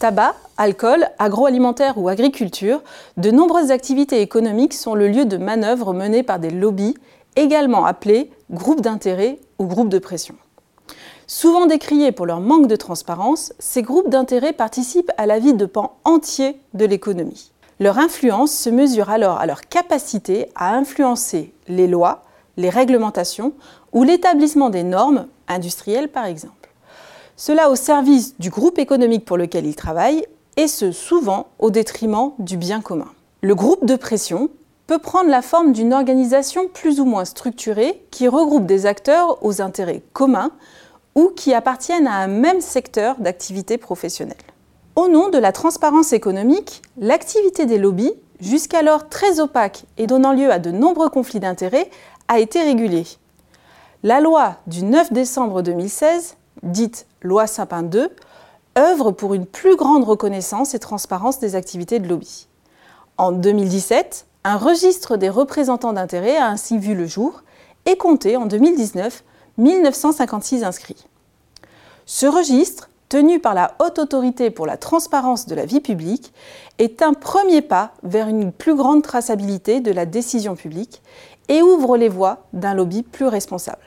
Tabac, alcool, agroalimentaire ou agriculture, de nombreuses activités économiques sont le lieu de manœuvres menées par des lobbies, également appelés groupes d'intérêt ou groupes de pression. Souvent décriés pour leur manque de transparence, ces groupes d'intérêt participent à la vie de pans entiers de l'économie. Leur influence se mesure alors à leur capacité à influencer les lois, les réglementations ou l'établissement des normes industrielles par exemple cela au service du groupe économique pour lequel il travaille, et ce souvent au détriment du bien commun. Le groupe de pression peut prendre la forme d'une organisation plus ou moins structurée qui regroupe des acteurs aux intérêts communs ou qui appartiennent à un même secteur d'activité professionnelle. Au nom de la transparence économique, l'activité des lobbies, jusqu'alors très opaque et donnant lieu à de nombreux conflits d'intérêts, a été régulée. La loi du 9 décembre 2016 dite loi Sapin 2, œuvre pour une plus grande reconnaissance et transparence des activités de lobby. En 2017, un registre des représentants d'intérêt a ainsi vu le jour et compté en 2019 1956 inscrits. Ce registre, tenu par la Haute Autorité pour la transparence de la vie publique, est un premier pas vers une plus grande traçabilité de la décision publique et ouvre les voies d'un lobby plus responsable.